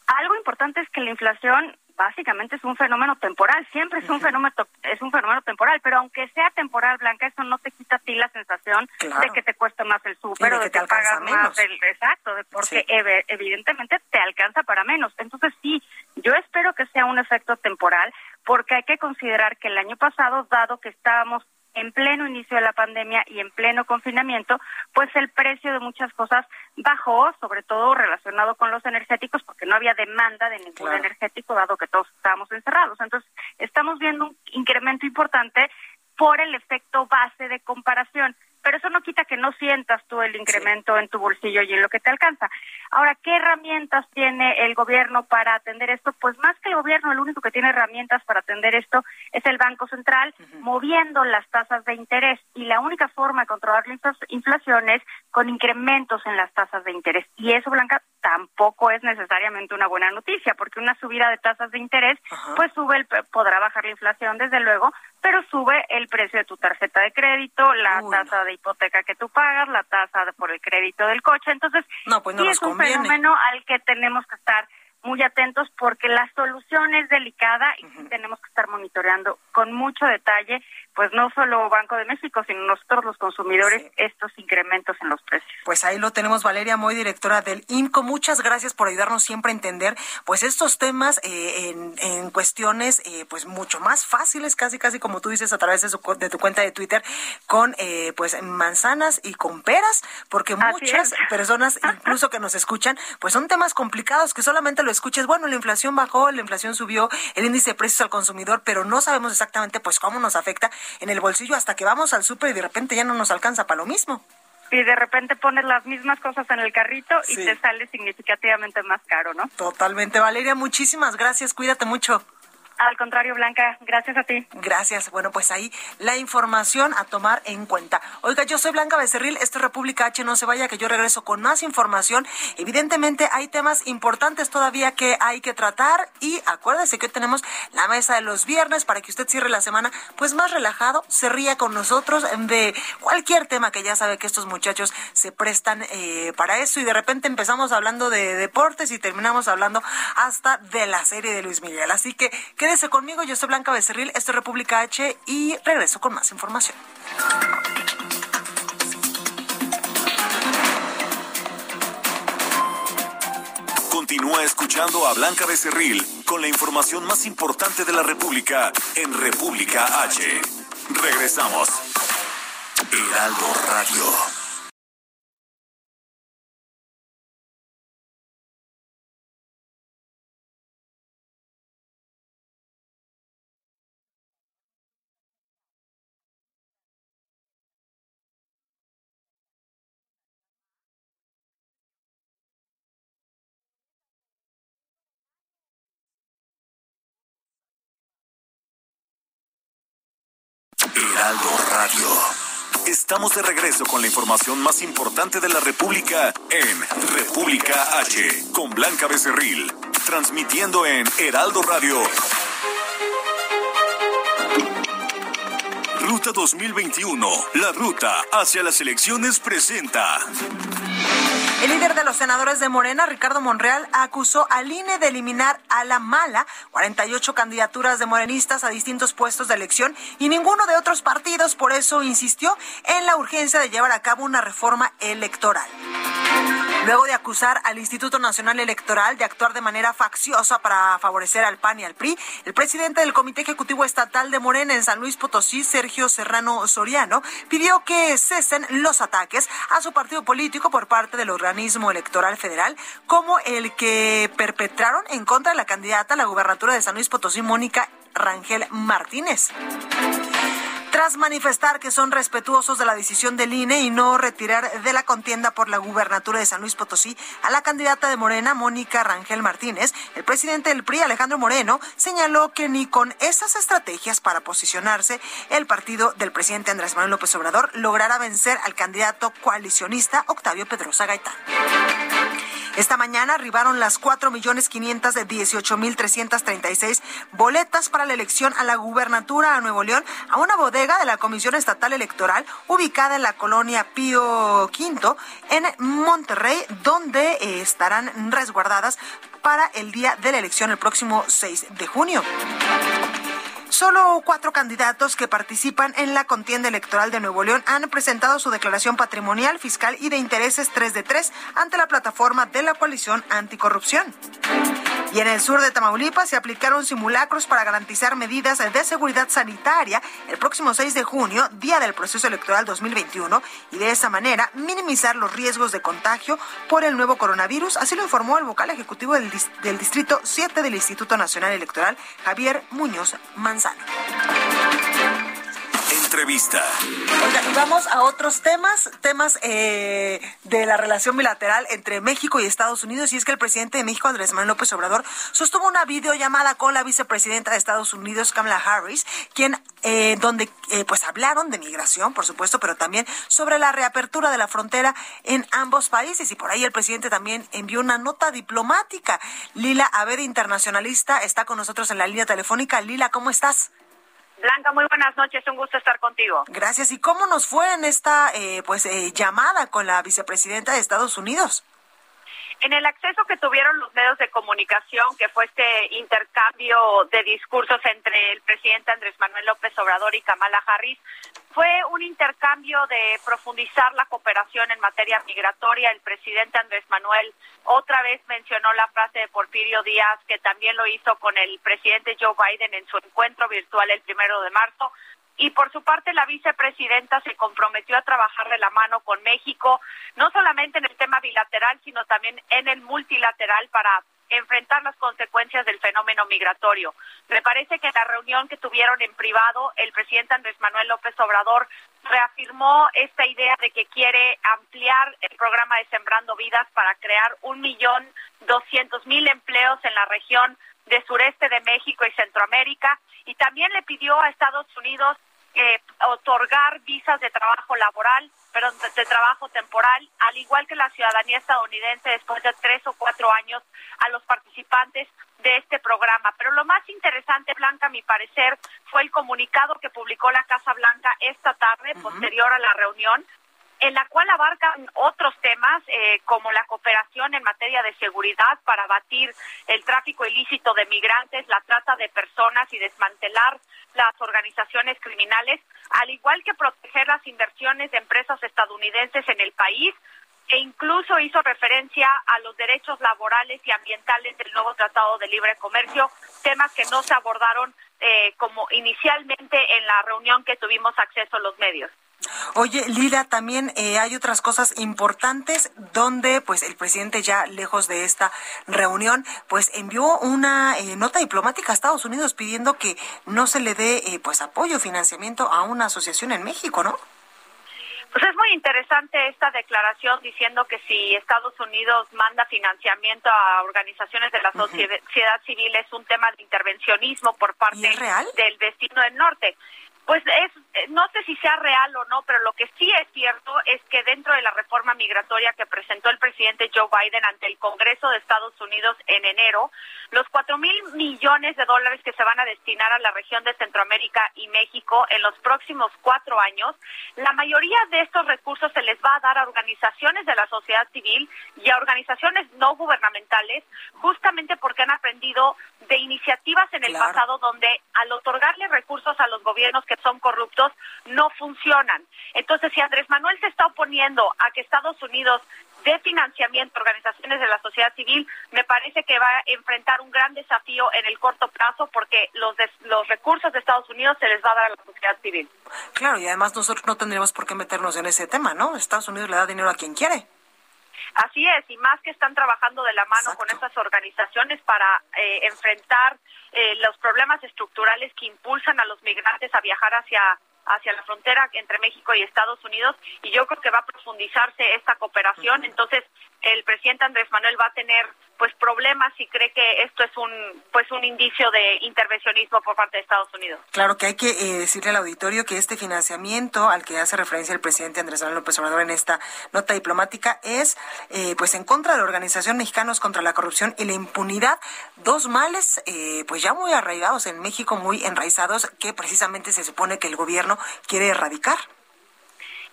Algo importante es que la inflación básicamente es un fenómeno temporal, siempre es un fenómeno es un fenómeno temporal, pero aunque sea temporal, Blanca, eso no te quita a ti la sensación de que te cuesta más el súper o de que, te pagas más el exacto, porque evidentemente te alcanza para menos. Entonces sí, yo espero que sea un efecto temporal, porque hay que considerar que el año pasado, dado que estábamos en pleno inicio de la pandemia y en pleno confinamiento, pues el precio de muchas cosas bajó, sobre todo relacionado con los energéticos, porque no había demanda de ningún energético, dado que todos estábamos encerrados. Entonces, estamos viendo un incremento importante por el efecto base de comparación pero eso no quita que no sientas tú el incremento en tu bolsillo y en lo que te alcanza. Ahora, ¿qué herramientas tiene el gobierno para atender esto? Pues más que el gobierno, el único que tiene herramientas para atender esto es el Banco Central, moviendo las tasas de interés. Y la única forma de controlar la inflación es con incrementos en las tasas de interés. Y eso, Blanca, tampoco es necesariamente una buena noticia, porque una subida de tasas de interés, pues sube, el, podrá bajar la inflación, desde luego, pero sube el precio de tu tarjeta de crédito, la tasa de hipoteca que tú pagas, la tasa por el crédito del coche. Entonces, pues sí es un fenómeno al que tenemos que estar muy atentos porque la solución es delicada y tenemos que estar monitoreando con mucho detalle, pues no solo Banco de México, sino nosotros los consumidores, estos incrementos en los precios. Pues ahí lo tenemos, Valeria Moy, directora del INCO. Muchas gracias por ayudarnos siempre a entender pues estos temas eh, en, en, cuestiones eh, pues mucho más fáciles, casi casi como tú dices a través de, su, de tu cuenta de Twitter, con eh, pues manzanas y con peras, porque muchas personas incluso que nos escuchan, pues son temas complicados que solamente lo escuches, bueno, la inflación bajó, la inflación subió, el índice de precios al consumidor, pero no sabemos exactamente pues cómo nos afecta en el bolsillo hasta que vamos al súper y de repente ya no nos alcanza para lo mismo. Y de repente pones las mismas cosas en el carrito y te sale significativamente más caro, ¿no? Totalmente, Valeria, muchísimas gracias, cuídate mucho. Al contrario, Blanca, gracias a ti. Gracias. Bueno, pues ahí la información a tomar en cuenta. Oiga, yo soy Blanca Becerril, esto es República H, no se vaya que yo regreso con más información. Evidentemente hay temas importantes todavía que hay que tratar y acuérdese que hoy tenemos la mesa de los viernes para que usted cierre la semana pues más relajado, se ría con nosotros de cualquier tema que ya sabe que estos muchachos se prestan eh, para eso y de repente empezamos hablando de deportes y terminamos hablando hasta de la serie de Luis Miguel. Así que Quédese conmigo, yo soy Blanca Becerril, esto es República H y regreso con más información. Continúa escuchando a Blanca Becerril con la información más importante de la República en República H. Regresamos. Heraldo Radio. Estamos de regreso con la información más importante de la República en República H, con Blanca Becerril, transmitiendo en Heraldo Radio. Ruta 2021, la ruta hacia las elecciones presenta. El líder de los senadores de Morena, Ricardo Monreal, acusó al INE de eliminar a la mala 48 candidaturas de morenistas a distintos puestos de elección y ninguno de otros partidos. Por eso insistió en la urgencia de llevar a cabo una reforma electoral. Luego de acusar al Instituto Nacional Electoral de actuar de manera facciosa para favorecer al PAN y al PRI, el presidente del Comité Ejecutivo Estatal de Morena en San Luis Potosí, Sergio Serrano Soriano, pidió que cesen los ataques a su partido político por parte del organismo electoral federal, como el que perpetraron en contra de la candidata a la gubernatura de San Luis Potosí, Mónica Rangel Martínez tras manifestar que son respetuosos de la decisión del INE y no retirar de la contienda por la gubernatura de San Luis Potosí a la candidata de Morena, Mónica Rangel Martínez, el presidente del PRI, Alejandro Moreno, señaló que ni con esas estrategias para posicionarse, el partido del presidente Andrés Manuel López Obrador logrará vencer al candidato coalicionista Octavio Pedrosa Gaitán. Esta mañana arribaron las cuatro millones quinientas de dieciocho mil trescientas treinta y seis boletas para la elección a la gubernatura a Nuevo León a una bodega de la Comisión Estatal Electoral ubicada en la colonia Pío V en Monterrey, donde eh, estarán resguardadas para el día de la elección el próximo 6 de junio. Solo cuatro candidatos que participan en la contienda electoral de Nuevo León han presentado su declaración patrimonial, fiscal y de intereses 3 de 3 ante la plataforma de la coalición anticorrupción. Y en el sur de Tamaulipas se aplicaron simulacros para garantizar medidas de seguridad sanitaria el próximo 6 de junio, día del proceso electoral 2021, y de esa manera minimizar los riesgos de contagio por el nuevo coronavirus. Así lo informó el vocal ejecutivo del, Distrito 7 del Instituto Nacional Electoral, Javier Muñoz Manzano. Entrevista. Oiga, y vamos a otros temas, temas eh, de la relación bilateral entre México y Estados Unidos. Y es que el presidente de México, Andrés Manuel López Obrador, sostuvo una videollamada con la vicepresidenta de Estados Unidos, Kamala Harris, quien, eh, donde eh, pues hablaron de migración, por supuesto, pero también sobre la reapertura de la frontera en ambos países. Y por ahí el presidente también envió una nota diplomática. Lila Aved, internacionalista, está con nosotros en la línea telefónica. Lila, ¿cómo estás? Blanca, muy buenas noches, un gusto estar contigo. Gracias. ¿Y cómo nos fue en esta eh, pues eh, llamada con la vicepresidenta de Estados Unidos? En el acceso que tuvieron los medios de comunicación, que fue este intercambio de discursos entre el presidente Andrés Manuel López Obrador y Kamala Harris, fue un intercambio de profundizar la cooperación en materia migratoria. El presidente Andrés Manuel otra vez mencionó la frase de Porfirio Díaz, que también lo hizo con el presidente Joe Biden en su encuentro virtual el primero de marzo. Y por su parte, la vicepresidenta se comprometió a trabajar de la mano con México, no solamente en el tema bilateral, sino también en el multilateral para enfrentar las consecuencias del fenómeno migratorio. Me parece que en la reunión que tuvieron en privado, el presidente Andrés Manuel López Obrador reafirmó esta idea de que quiere ampliar el programa de Sembrando Vidas para crear un millón doscientos mil empleos en la región de sureste de México y Centroamérica y también le pidió a Estados Unidos eh, otorgar visas de trabajo laboral, pero de, trabajo temporal, al igual que la ciudadanía estadounidense después de tres o cuatro años a los participantes de este programa. Pero lo más interesante, Blanca, a mi parecer, fue el comunicado que publicó la Casa Blanca esta tarde, posterior a la reunión, en la cual abarcan otros temas eh, como la cooperación en materia de seguridad para batir el tráfico ilícito de migrantes, la trata de personas y desmantelar las organizaciones criminales, al igual que proteger las inversiones de empresas estadounidenses en el país e incluso hizo referencia a los derechos laborales y ambientales del nuevo Tratado de Libre Comercio, temas que no se abordaron eh, como inicialmente en la reunión que tuvimos acceso a los medios. Oye, Lila, también eh, hay otras cosas importantes donde, pues, el presidente ya lejos de esta reunión, pues, envió una eh, nota diplomática a Estados Unidos pidiendo que no se le dé, eh, pues, apoyo, financiamiento a una asociación en México, ¿no? Pues es muy interesante esta declaración diciendo que si Estados Unidos manda financiamiento a organizaciones de la sociedad civil es un tema de intervencionismo por parte del destino del norte. Pues es, eh, no sé si sea real o no, pero lo que sí es cierto es que dentro de la reforma migratoria que presentó el presidente Joe Biden ante el Congreso de Estados Unidos en enero, los cuatro mil millones de dólares que se van a destinar a la región de Centroamérica y México en los próximos cuatro años, la mayoría de estos recursos se les va a dar a organizaciones de la sociedad civil y a organizaciones no gubernamentales, justamente porque han aprendido de iniciativas en el pasado donde al otorgarle recursos a los gobiernos que son corruptos no funcionan. Entonces, si Andrés Manuel se está oponiendo a que Estados Unidos dé financiamiento organizaciones de la sociedad civil, me parece que va a enfrentar un gran desafío en el corto plazo porque los, los recursos de Estados Unidos se les va a dar a la sociedad civil. Claro, y además nosotros no tendríamos por qué meternos en ese tema, ¿no? Estados Unidos le da dinero a quien quiere. Así es, y más que están trabajando de la mano con estas organizaciones para eh, enfrentar eh, los problemas estructurales que impulsan a los migrantes a viajar hacia hacia la frontera entre México y Estados Unidos y yo creo que va a profundizarse esta cooperación. Entonces, el presidente Andrés Manuel va a tener pues problemas y cree que esto es un pues un indicio de intervencionismo por parte de Estados Unidos. Claro que hay que eh, decirle al auditorio que este financiamiento al que hace referencia el presidente Andrés Manuel López Obrador en esta nota diplomática es eh, pues en contra de la organización Mexicanos contra la corrupción y la impunidad, dos males eh, pues ya muy arraigados en México, muy enraizados que precisamente se supone que el gobierno quiere erradicar.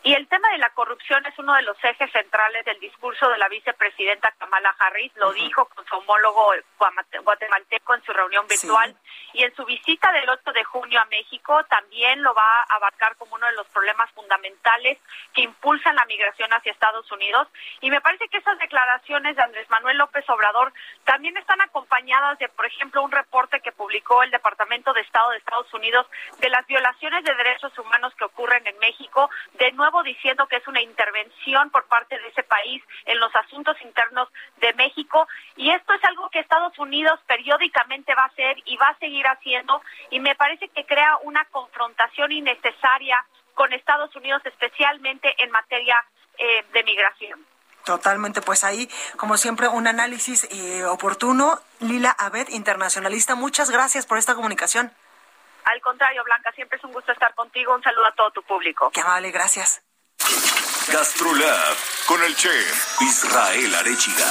Y el tema de la corrupción es uno de los ejes centrales del discurso de la vicepresidenta Kamala Harris. Lo dijo con su homólogo guatemalteco en su reunión virtual. Y en su visita del 8 de junio a México también lo va a abarcar como uno de los problemas fundamentales que impulsan la migración hacia Estados Unidos. Y me parece que esas declaraciones de Andrés Manuel López Obrador también están acompañadas de, por ejemplo, un reporte que publicó el Departamento de Estado de Estados Unidos de las violaciones de derechos humanos que ocurren en México. De nuevo diciendo que es una intervención por parte de ese país en los asuntos internos de México y esto es algo que Estados Unidos periódicamente va a hacer y va a seguir haciendo y me parece que crea una confrontación innecesaria con Estados Unidos especialmente en materia eh, de migración. Totalmente, pues ahí, como siempre, un análisis eh, oportuno. Lila Abed, internacionalista, muchas gracias por esta comunicación. Al contrario, Blanca, siempre es un gusto estar contigo. Un saludo a todo tu público. Qué amable, gracias. GastroLab con el chef Israel Arechiga.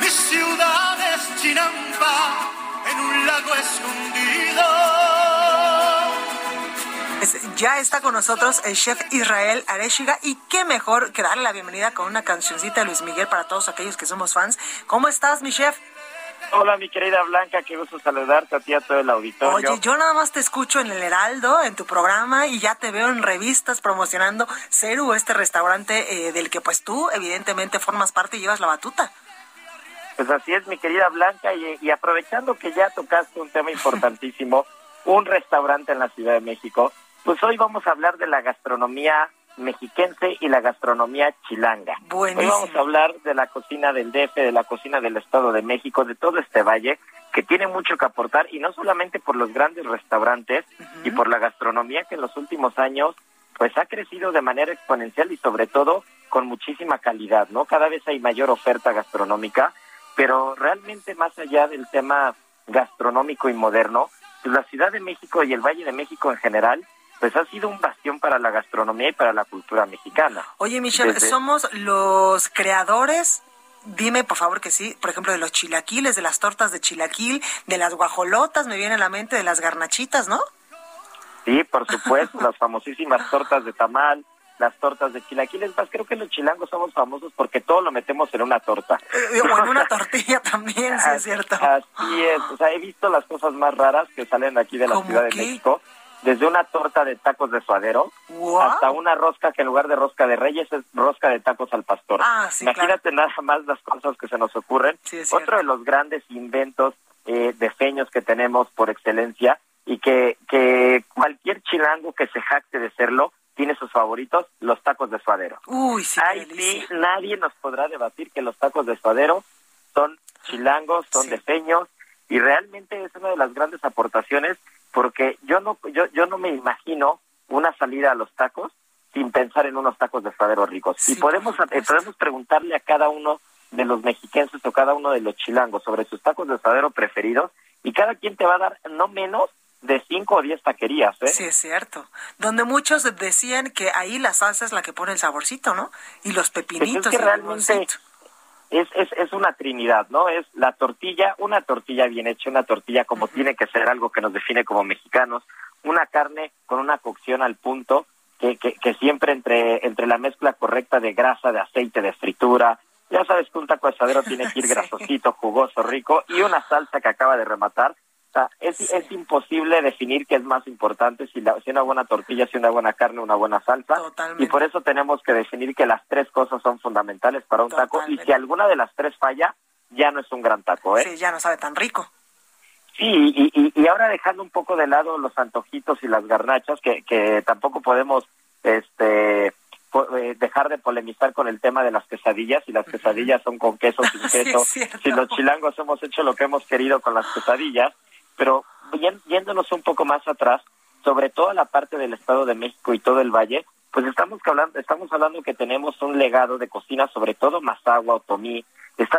Mi ciudad es Chinampa, en un lago escondido. ya está con nosotros el chef Israel Areshiga y qué mejor que darle la bienvenida con una cancioncita de Luis Miguel para todos aquellos que somos fans. ¿Cómo estás, mi chef? Hola, mi querida Blanca, qué gusto saludarte a ti a todo el auditorio. Oye, yo nada más te escucho en el Heraldo, en tu programa, y ya te veo en revistas promocionando Ceru, este restaurante eh, del que pues tú evidentemente formas parte y llevas la batuta. Pues así es, mi querida Blanca, y, aprovechando que ya tocaste un tema importantísimo, *laughs* un restaurante en la Ciudad de México, pues hoy vamos a hablar de la gastronomía mexiquense y la gastronomía chilanga. Hoy vamos a hablar de la cocina del DF, de la cocina del Estado de México, de todo este valle que tiene mucho que aportar y no solamente por los grandes restaurantes y por la gastronomía que en los últimos años pues ha crecido de manera exponencial y sobre todo con muchísima calidad, ¿no? Cada vez hay mayor oferta gastronómica pero realmente más allá del tema gastronómico y moderno, pues la Ciudad de México y el Valle de México en general, pues ha sido un bastión para la gastronomía y para la cultura mexicana. Oye, Michelle, somos los creadores Dime, por favor, que sí, por ejemplo, de los chilaquiles, de las tortas de chilaquil, de las guajolotas, me viene a la mente de las garnachitas, ¿no? Sí, por supuesto, las famosísimas tortas de tamal, las tortas de chilaquiles. Más creo que los chilangos somos famosos porque todo lo metemos en una torta. Eh, o en una *laughs* tortilla también, sí es cierto. Así es. O sea, he visto las cosas más raras que salen aquí de la Ciudad de México. Desde una torta de tacos de suadero hasta una rosca que en lugar de rosca de reyes es rosca de tacos al pastor. Ah, Imagínate nada más las cosas que se nos ocurren. Otro de los grandes inventos eh, de feños que tenemos por excelencia y que, que cualquier chilango que se jacte de serlo tiene sus favoritos, los tacos de suadero. Uy, sí, sí, nadie nos podrá debatir que los tacos de suadero son chilangos, son de feños, y realmente es una de las grandes aportaciones porque yo no yo yo no me imagino una salida a los tacos sin pensar en unos tacos de suadero ricos. y podemos eh, podemos preguntarle a cada uno de los mexiquenses o cada uno de los chilangos sobre sus tacos de suadero preferidos y cada quien te va a dar no menos de 5 o 10 taquerías, ¿eh? Sí, es cierto. Donde muchos decían que ahí la salsa es la que pone el saborcito, ¿no? Y los pues pepinitos. es que realmente es, es, es una trinidad, ¿no? Es la tortilla, una tortilla bien hecha, una tortilla como tiene que ser, algo que nos define como mexicanos, una carne con una cocción al punto, que, que, que siempre entre, entre la mezcla correcta de grasa, de aceite, de fritura, ya sabes que un taco asadero tiene que ir *laughs* grasosito, jugoso, rico, y una salsa que acaba de rematar, es, es imposible definir qué es más importante, si, la, si una buena tortilla, si una buena carne, una buena salsa. Y por eso tenemos que definir que las tres cosas son fundamentales para un taco. Y si alguna de las tres falla, ya no es un gran taco, ¿eh? Sí, ya no sabe tan rico. Sí, y, y, y ahora dejando un poco de lado los antojitos y las garnachas, que, que tampoco podemos este eh, dejar de polemizar con el tema de las quesadillas, si las quesadillas son con queso, sin *laughs* queso, si los chilangos hemos hecho lo que hemos querido con las quesadillas, pero yéndonos un poco más atrás, sobre toda la parte del Estado de México y todo el valle, pues estamos hablando, estamos hablando que tenemos un legado de cocina, sobre todo Mazagua, Otomí,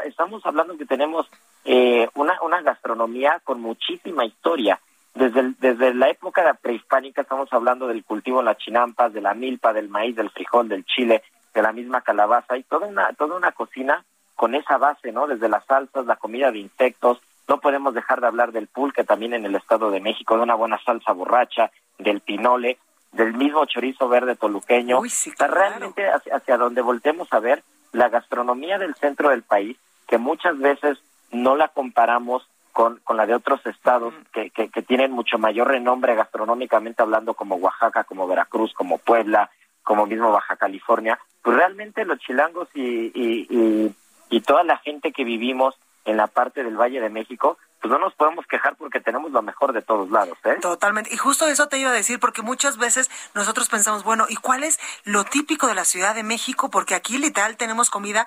estamos hablando que tenemos eh, una, una gastronomía con muchísima historia. Desde, desde la época prehispánica estamos hablando del cultivo de las chinampas, de la milpa, del maíz, del frijol, del chile, de la misma calabaza y toda una, toda una cocina con esa base, ¿no? Desde las salsas, la comida de insectos, no podemos dejar de hablar del pulque también en el Estado de México, de una buena salsa borracha, del pinole, del mismo chorizo verde toluqueño. realmente hacia, donde voltemos a ver, la gastronomía del centro del país, que muchas veces no la comparamos con, con la de otros estados que, que, tienen mucho mayor renombre gastronómicamente hablando, como Oaxaca, como Veracruz, como Puebla, como mismo Baja California, pues realmente los chilangos y, y, y, y toda la gente que vivimos en la parte del Valle de México, pues no nos podemos quejar porque tenemos lo mejor de todos lados, ¿eh? Totalmente. Y justo eso te iba a decir, porque muchas veces nosotros pensamos, bueno, ¿y cuál es lo típico de la Ciudad de México? Porque aquí literal tenemos comida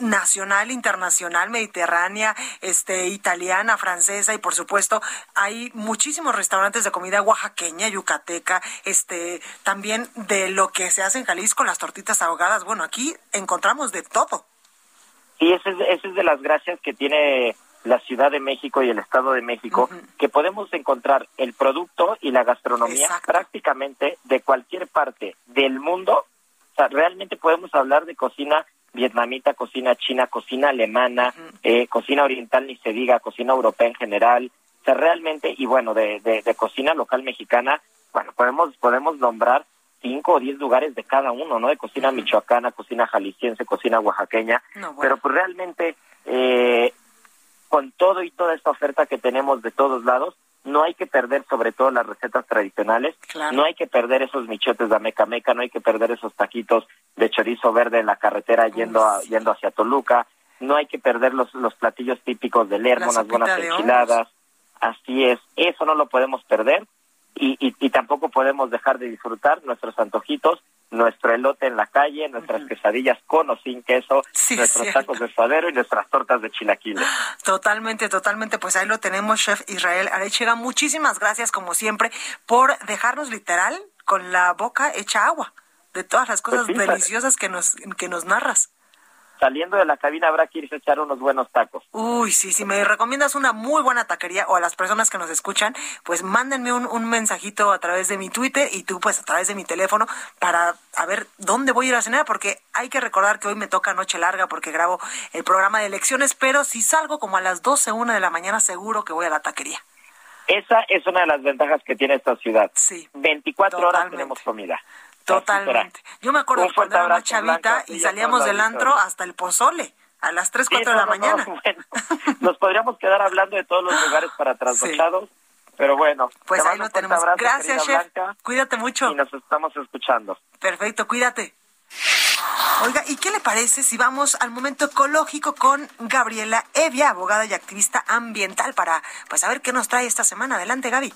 nacional, internacional, mediterránea, este, italiana, francesa y por supuesto hay muchísimos restaurantes de comida oaxaqueña, yucateca, este, también de lo que se hace en Jalisco, las tortitas ahogadas. Bueno, aquí encontramos de todo. Y esa es, es de las gracias que tiene la Ciudad de México y el Estado de México, que podemos encontrar el producto y la gastronomía prácticamente de cualquier parte del mundo. O sea, realmente podemos hablar de cocina vietnamita, cocina china, cocina alemana, eh, cocina oriental, ni se diga, cocina europea en general. O sea, realmente, y bueno, de, de, de cocina local mexicana, bueno, podemos, podemos nombrar cinco o diez lugares de cada uno, ¿no? De cocina michoacana, cocina jalisciense, cocina oaxaqueña, pero pues realmente eh, con todo y toda esta oferta que tenemos de todos lados, no hay que perder sobre todo las recetas tradicionales, no hay que perder esos michotes de ameca meca, no hay que perder esos taquitos de chorizo verde en la carretera yendo a, yendo hacia Toluca, no hay que perder los, los platillos típicos de Lermo, las buenas enchiladas, así es, eso no lo podemos perder y, y, y, tampoco podemos dejar de disfrutar nuestros antojitos, nuestro elote en la calle, nuestras quesadillas con o sin queso, nuestros tacos de suadero y nuestras tortas de chilaquiles. *gasps* Totalmente, totalmente. Pues ahí lo tenemos, chef Israel Arechiga. Muchísimas gracias, como siempre, por dejarnos literal con la boca hecha agua de todas las cosas Pues sí, deliciosas que nos, que nos narras. Saliendo de la cabina habrá que irse a echar unos buenos tacos. Uy, sí, si me recomiendas una muy buena taquería o a las personas que nos escuchan, pues mándenme un, un mensajito a través de mi Twitter y tú pues a través de mi teléfono para a ver dónde voy a ir a cenar, porque hay que recordar que hoy me toca noche larga porque grabo el programa de elecciones, pero si salgo como a las 12, una de la mañana, seguro que voy a la taquería. Esa es una de las ventajas que tiene esta ciudad. Sí. 24 horas tenemos comida. Totalmente. Yo me acuerdo cuando era más chavita Blanca, y salíamos del antro hasta el pozole a las 3, Sí, 4 de la no, no, no, mañana. *laughs* bueno, nos podríamos quedar hablando de todos los lugares para *laughs* trasnochados, pero bueno. Pues ahí lo tenemos. abrazo, Gracias, chef. Blanca, Cuídate mucho. Y nos estamos escuchando. Perfecto, cuídate. Oiga, ¿y qué le parece si vamos al momento ecológico con Gabriela Evia, abogada y activista ambiental, para pues saber qué nos trae esta semana? Adelante, Gaby.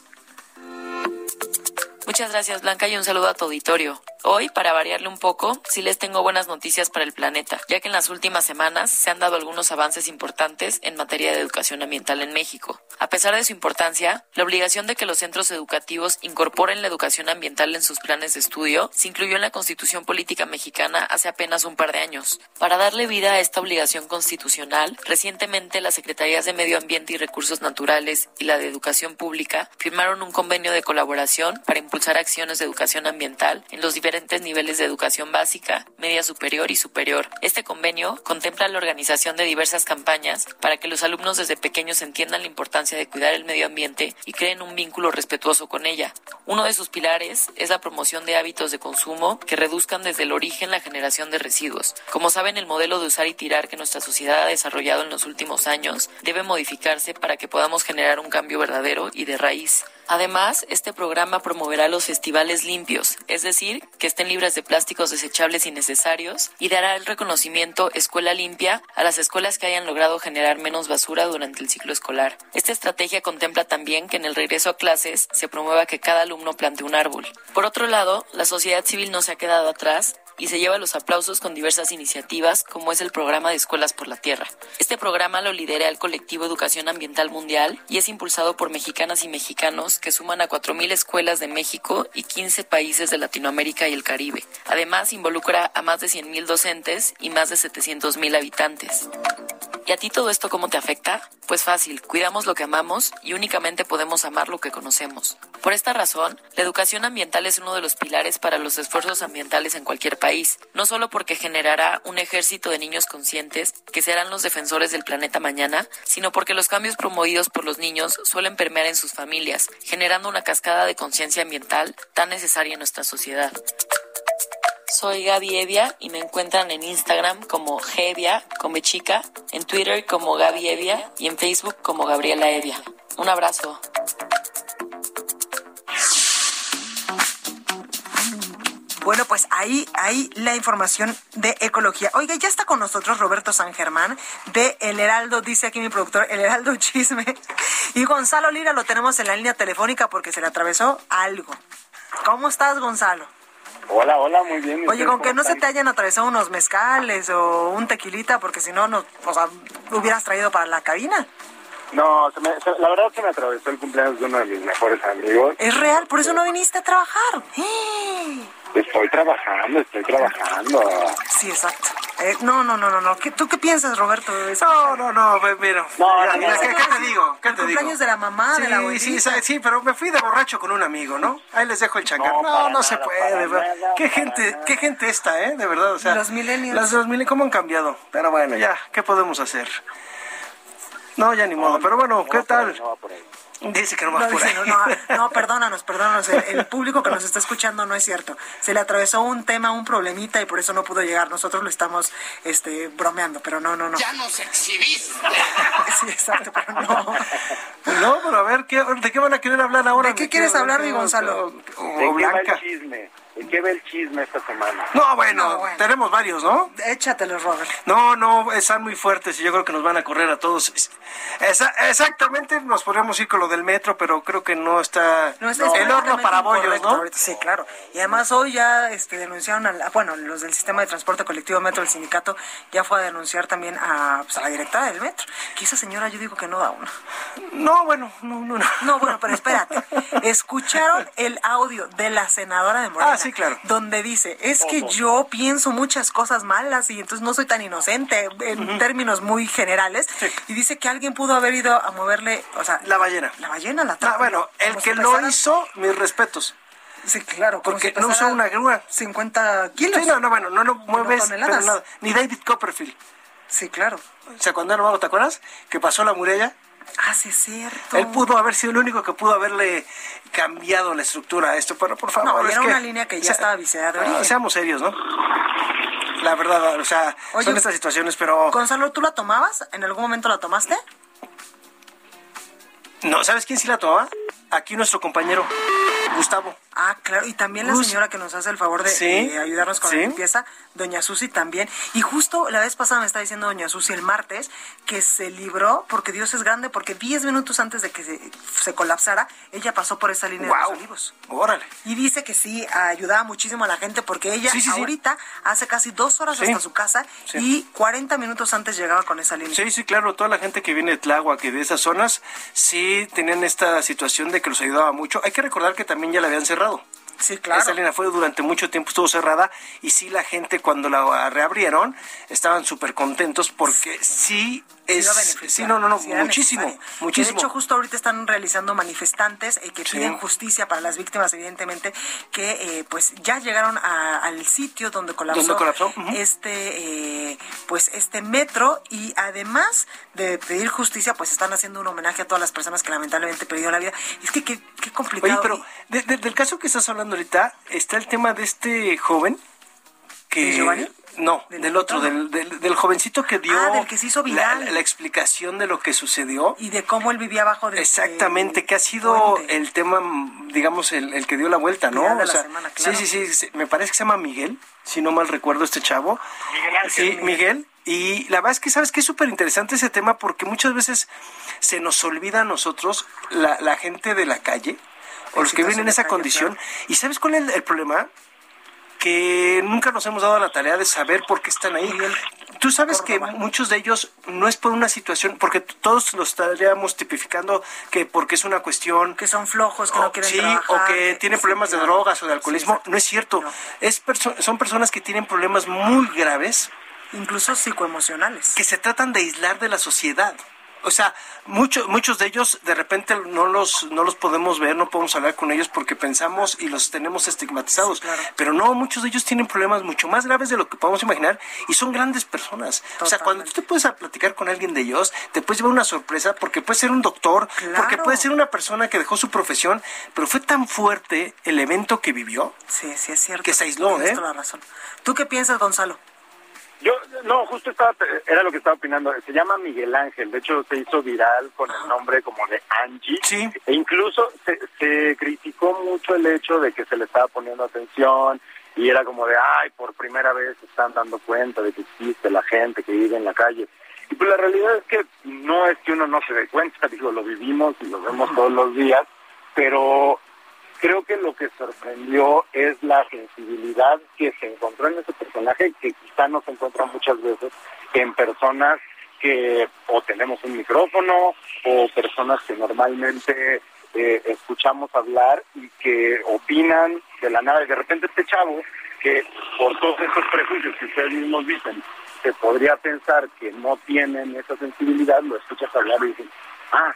Muchas gracias Blanca y un saludo a tu auditorio. Hoy, para variarle un poco, sí les tengo buenas noticias para el planeta, ya que en las últimas semanas se han dado algunos avances importantes en materia de educación ambiental en México. A pesar de su importancia, la obligación de que los centros educativos incorporen la educación ambiental en sus planes de estudio se incluyó en la Constitución Política Mexicana hace apenas un par de años. Para darle vida a esta obligación constitucional, recientemente las Secretarías de Medio Ambiente y Recursos Naturales y la de Educación Pública firmaron un convenio de colaboración para impulsar acciones de educación ambiental en los diferentes niveles de educación básica, media superior y superior. Este convenio contempla la organización de diversas campañas para que los alumnos desde pequeños entiendan la importancia de cuidar el medio ambiente y creen un vínculo respetuoso con ella. Uno de sus pilares es la promoción de hábitos de consumo que reduzcan desde el origen la generación de residuos. Como saben, el modelo de usar y tirar que nuestra sociedad ha desarrollado en los últimos años debe modificarse para que podamos generar un cambio verdadero y de raíz. Además, este programa promoverá los festivales limpios, es decir, que estén libres de plásticos desechables innecesarios y dará el reconocimiento Escuela Limpia a las escuelas que hayan logrado generar menos basura durante el ciclo escolar. Esta estrategia contempla también que en el regreso a clases se promueva que cada alumno plante un árbol. Por otro lado, la sociedad civil no se ha quedado atrás y se lleva los aplausos con diversas iniciativas como es el programa de Escuelas por la Tierra. Este programa lo lidera el colectivo Educación Ambiental Mundial y es impulsado por mexicanas y mexicanos que suman a 4.000 escuelas de México y 15 países de Latinoamérica y el Caribe. Además, involucra a más de 100.000 docentes y más de 700.000 habitantes. ¿Y a ti todo esto cómo te afecta? Pues fácil, cuidamos lo que amamos y únicamente podemos amar lo que conocemos. Por esta razón, la educación ambiental es uno de los pilares para los esfuerzos ambientales en cualquier país, no solo porque generará un ejército de niños conscientes que serán los defensores del planeta mañana, sino porque los cambios promovidos por los niños suelen permear en sus familias, generando una cascada de conciencia ambiental tan necesaria en nuestra sociedad. Soy Gaby Evia y me encuentran en Instagram como Gevia, come chica, en Twitter como Gaby Evia y en Facebook como Gabriela Evia. Un abrazo. Bueno, pues ahí, ahí la información de ecología. Oiga, ya está con nosotros Roberto San Germán de El Heraldo, dice aquí mi productor, El Heraldo Chisme. Y Gonzalo Lira lo tenemos en la línea telefónica porque se le atravesó algo. ¿Cómo estás, Gonzalo? Hola, hola, muy bien. ¿y Oye, con que no se te hayan atravesado unos mezcales o un tequilita, porque si no, no, o sea, hubieras traído para la cabina. No, se me- se- la verdad se me atravesó el cumpleaños de uno de mis mejores amigos. Es real, por eso no viniste a trabajar. ¡Eh! Estoy trabajando, estoy trabajando. Sí, exacto. Eh, no, no, no, no, no. ¿Qué- ¿Tú qué piensas, Roberto? No, no, no, pues, mira. No, no, mira, no, ¿qué, te digo? ¿Qué El te digo? de la mamá, sí, de la abuelita. sí, sa- sí, pero me fui de borracho con un amigo, ¿no? Ahí les dejo el changar. No, No, no, se nada, puede. nada, qué gente, nada. qué gente esta, ¿eh? De verdad, o sea. Los millennials. Las dos millennials, ¿cómo han cambiado? Pero bueno, ya, ¿qué podemos hacer? No, ya ni modo. Pero bueno, ¿qué No va por ahí, tal? Dice que no va No, por dice, ahí. no, no, *laughs* no, perdónanos, perdónanos. El, el público que nos está escuchando no es cierto. Se le atravesó un tema, un problemita y por eso no pudo llegar. Nosotros lo estamos este, bromeando, pero no, no, no. Ya nos exhibiste. *laughs* Sí, exacto, pero no. No, pero a ver, ¿qué, ¿de qué van a querer hablar ahora? ¿De qué quieres hablar, mi Gonzalo? O ¿De qué va Blanca. el chisme? ¿De qué va el chisme esta semana? No, bueno, No, bueno. tenemos varios, ¿no? Échatelos, Robert. No, no, están muy fuertes y yo creo que nos van a correr a todos. Esa- exactamente, nos podríamos ir con lo del metro, pero creo que no está No, está el horno para bollos, ¿no? ahorita. Sí, claro. Y además hoy ya este, denunciaron, a la- bueno, los del sistema de transporte colectivo Metro, el sindicato, ya fue a denunciar también a, pues, a la directora del Metro. Que esa señora yo digo que no da una. No, bueno, no, no, no. No, bueno, pero espérate. Escucharon el audio de la senadora de Morena. Ah, sí, claro. Donde dice, es que yo pienso muchas cosas malas y entonces no soy tan inocente en términos muy generales. Y dice que alguien pudo haber ido a moverle, o sea... La ballena. La ballena, la Ah, trajo. bueno, el que lo hizo, mis respetos. Sí, claro. Porque si no usó una grúa. 50 kilos. Sí, no, no, bueno, no lo mueves, toneladas. pero nada. Ni David Copperfield. Sí, claro. O sea, cuando era mago, ¿te acuerdas? Que pasó la muralla. Ah, sí, es cierto. Él pudo haber sido el único que pudo haberle cambiado la estructura a esto, pero por favor. No, es era que- una línea que ya o sea, estaba viciada de origen. Seamos serios, ¿no? La verdad, o sea, Oye, son estas situaciones, pero... Gonzalo, ¿tú la tomabas? ¿En algún momento la tomaste? No, ¿sabes quién sí la tomaba? Aquí nuestro compañero, Gustavo. Ah, claro, y también la señora que nos hace el favor de, Sí, de ayudarnos con sí. la limpieza, doña Susi también. Y justo la vez pasada me está diciendo doña Susi el martes que se libró, porque Dios es grande, porque 10 minutos antes de que se, se colapsara, ella pasó por esa línea de los olivos. Órale. Y dice que sí, ayudaba muchísimo a la gente, porque ella Sí, ahorita hace casi dos horas hasta su casa y 40 minutos antes llegaba con esa línea. Sí, sí, claro, toda la gente que viene de Tláhuac y de esas zonas, sí tenían esta situación de que los ayudaba mucho. Hay que recordar que también ya la habían cerrado. Sí, claro. Esa línea fue durante mucho tiempo, estuvo cerrada y sí la gente cuando la reabrieron estaban súper contentos porque Sí es... sí, no, no, no, muchísimo, muchísimo. de hecho, justo ahorita están realizando manifestantes eh, que Sí. piden justicia para las víctimas, evidentemente, que eh, pues ya llegaron a- al sitio donde colapsó, ¿Donde colapsó? Ujú. este eh, pues este metro y además de pedir justicia, pues están haciendo un homenaje a todas las personas que lamentablemente perdieron la vida. Es que qué, qué complicado. Oye, pero de- de- del caso que estás hablando ahorita, está el tema de este joven que... ¿De Giovanni? No, del, otro, del, del, del jovencito que dio Ah, del que se hizo la, viral. la- la explicación de lo que sucedió. y de cómo él vivía abajo de Exactamente, que ha sido puente. el tema, digamos, el, el que dio la vuelta, ¿no? O la sea, semana, claro. Sí, sí, sí, sí, me parece que se llama Miguel, si no mal recuerdo este chavo. Miguel Ángel. Sí, Miguel. Y la verdad es que sabes que es súper interesante ese tema porque muchas veces se nos olvida a nosotros, la, la gente de la calle, o los que viven en esa calle, condición. ¿Y sabes cuál es el, el problema? Que nunca nos hemos dado la tarea de saber por qué están ahí. Tú sabes que muchos de ellos no es por una situación, porque todos lo estaríamos tipificando que porque es una cuestión... Que son flojos, que no quieren sí, trabajar, o que tienen problemas de drogas o de alcoholismo. no es cierto. Es perso- son personas que tienen problemas muy graves incluso psicoemocionales. que se tratan de aislar de la sociedad. O sea, muchos muchos de ellos de repente no los no los podemos ver, no podemos hablar con ellos porque pensamos y los tenemos estigmatizados. Pero no, muchos de ellos tienen problemas mucho más graves de lo que podemos imaginar y son grandes personas. O sea, cuando tú te puedes a platicar con alguien de ellos, te puedes llevar una sorpresa porque puede ser un doctor, porque puede ser una persona que dejó su profesión, pero fue tan fuerte el evento que vivió Sí, sí, es cierto. que se aisló, Tienes ¿eh? toda la razón. ¿Tú qué piensas, Gonzalo? Yo, no, justo estaba, era lo que estaba opinando. Se llama Miguel Ángel. De hecho, se hizo viral con el nombre como de Angie. Sí. E incluso se, se criticó mucho el hecho de que se le estaba poniendo atención y era como de, ay, por primera vez se están dando cuenta de que existe la gente que vive en la calle. Y pues la realidad es que no es que uno no se dé cuenta, *laughs* digo, lo vivimos y lo vemos todos los días, pero creo que lo que sorprendió es la sensibilidad que se encontró en ese personaje, que quizá no se encuentra muchas veces en personas que o tenemos un micrófono o personas que normalmente eh, escuchamos hablar y que opinan de la nada. Y de repente este chavo que por todos esos prejuicios que ustedes mismos dicen se podría pensar que no tienen esa sensibilidad, lo escuchas hablar y dices, ah,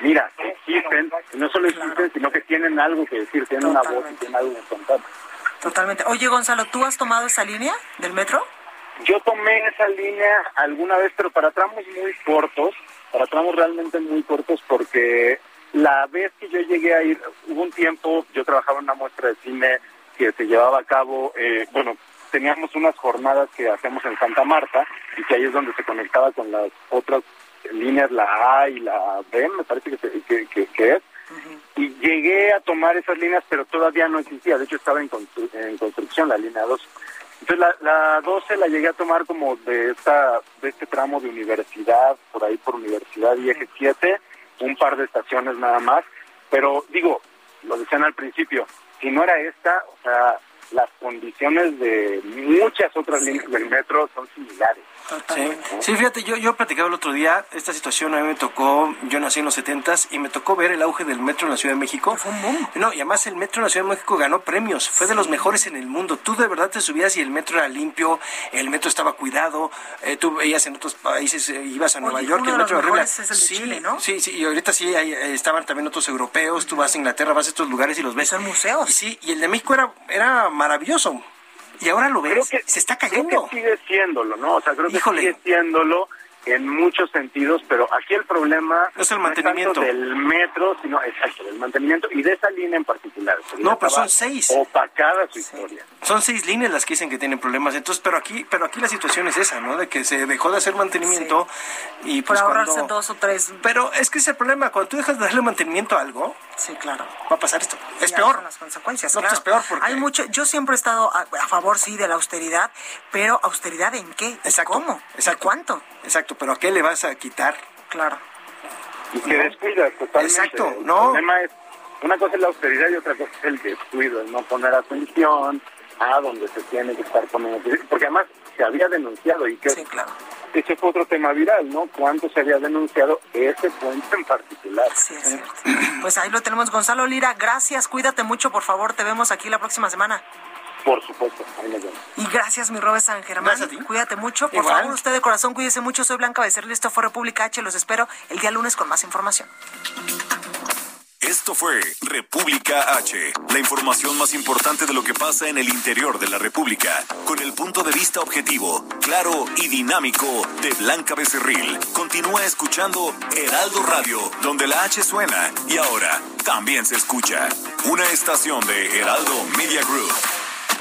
mira, existen, no solo existen, sino que tienen algo que decir, tienen una voz y tienen algo que contar. Totalmente. Oye, Gonzalo, ¿tú has tomado esa línea del metro? Yo tomé esa línea alguna vez, pero para tramos muy cortos, para tramos realmente muy cortos, porque la vez que yo llegué a ir, hubo un tiempo, yo trabajaba en una muestra de cine que se llevaba a cabo, eh, bueno, teníamos unas jornadas que hacemos en Santa Marta y que ahí es donde se conectaba con las otras líneas, la A y la B, me parece que, que, es. Y llegué a tomar esas líneas, pero todavía no existía. De hecho, estaba en, en construcción la línea 2. Entonces, la, la 12 la llegué a tomar como de, esta, de este tramo de universidad, por ahí por Universidad y Eje 7, un par de estaciones nada más. Pero digo, lo decían al principio, si no era esta, o sea, las condiciones de muchas otras líneas del metro son similares. Sí. fíjate, yo, yo platicaba el otro día, esta situación a mí me tocó, yo nací en los 70 y me tocó ver el auge del metro en la Ciudad de México. No, y además el metro en la Ciudad de México ganó premios, fue de los mejores en el mundo. Tú de verdad te subías y el metro era limpio, el metro estaba cuidado, eh, tú veías en otros países, eh, ibas a Nueva York, el metro horrible. sí, sí, sí, y ahorita sí, ahí, eh, estaban también otros europeos, tú vas a Inglaterra, vas a estos lugares y los ves. Son museos. sí, y el de México era, era maravilloso. Y ahora lo ves, que, se está cayendo. Creo que sigue siéndolo, ¿no? O sea, creo que sigue siéndolo en muchos sentidos, pero aquí el problema es el mantenimiento del metro, sino exacto, del mantenimiento y de esa línea en particular. No, pero son seis. Opacada su historia. Son seis líneas las que dicen que tienen problemas. Entonces, pero aquí, pero aquí la situación es esa, ¿no? De que se dejó de hacer mantenimiento y pues Por ahorrarse dos o tres. Pero es que ese es el problema cuando tú dejas de darle mantenimiento a algo. Sí, claro. Va a pasar esto. Es peor. las consecuencias. No, pues es peor porque hay mucho. Yo siempre he estado a, favor, sí, de la austeridad, pero austeridad en qué? Exacto. ¿Cómo? Exacto. ¿Cuánto? Exacto. Pero a qué le vas a quitar? Claro. Y que descuidas totalmente. Exacto. No. El problema es una cosa es la austeridad y otra cosa es el descuido, el no poner atención a donde se tiene que estar poniendo porque además se había denunciado y que sí, claro. ese fue otro tema viral, ¿no? ¿Cuánto se había denunciado ese puente en particular? Sí, es Pues ahí lo tenemos, Gonzalo Lira, gracias, cuídate mucho, por favor, te vemos aquí la próxima semana. Por supuesto, ahí nos vemos. Y gracias, mi Robes San Germán. Cuídate mucho. Por favor, usted de corazón, cuídese mucho. Soy Blanca Becerril. Esto fue República H. Los espero el día lunes con más información. Esto fue República H, la información más importante de lo que pasa en el interior de la República, con el punto de vista objetivo, claro y dinámico de Blanca Becerril. Continúa escuchando Heraldo Radio, donde la H suena y ahora también se escucha. Una estación de Heraldo Media Group.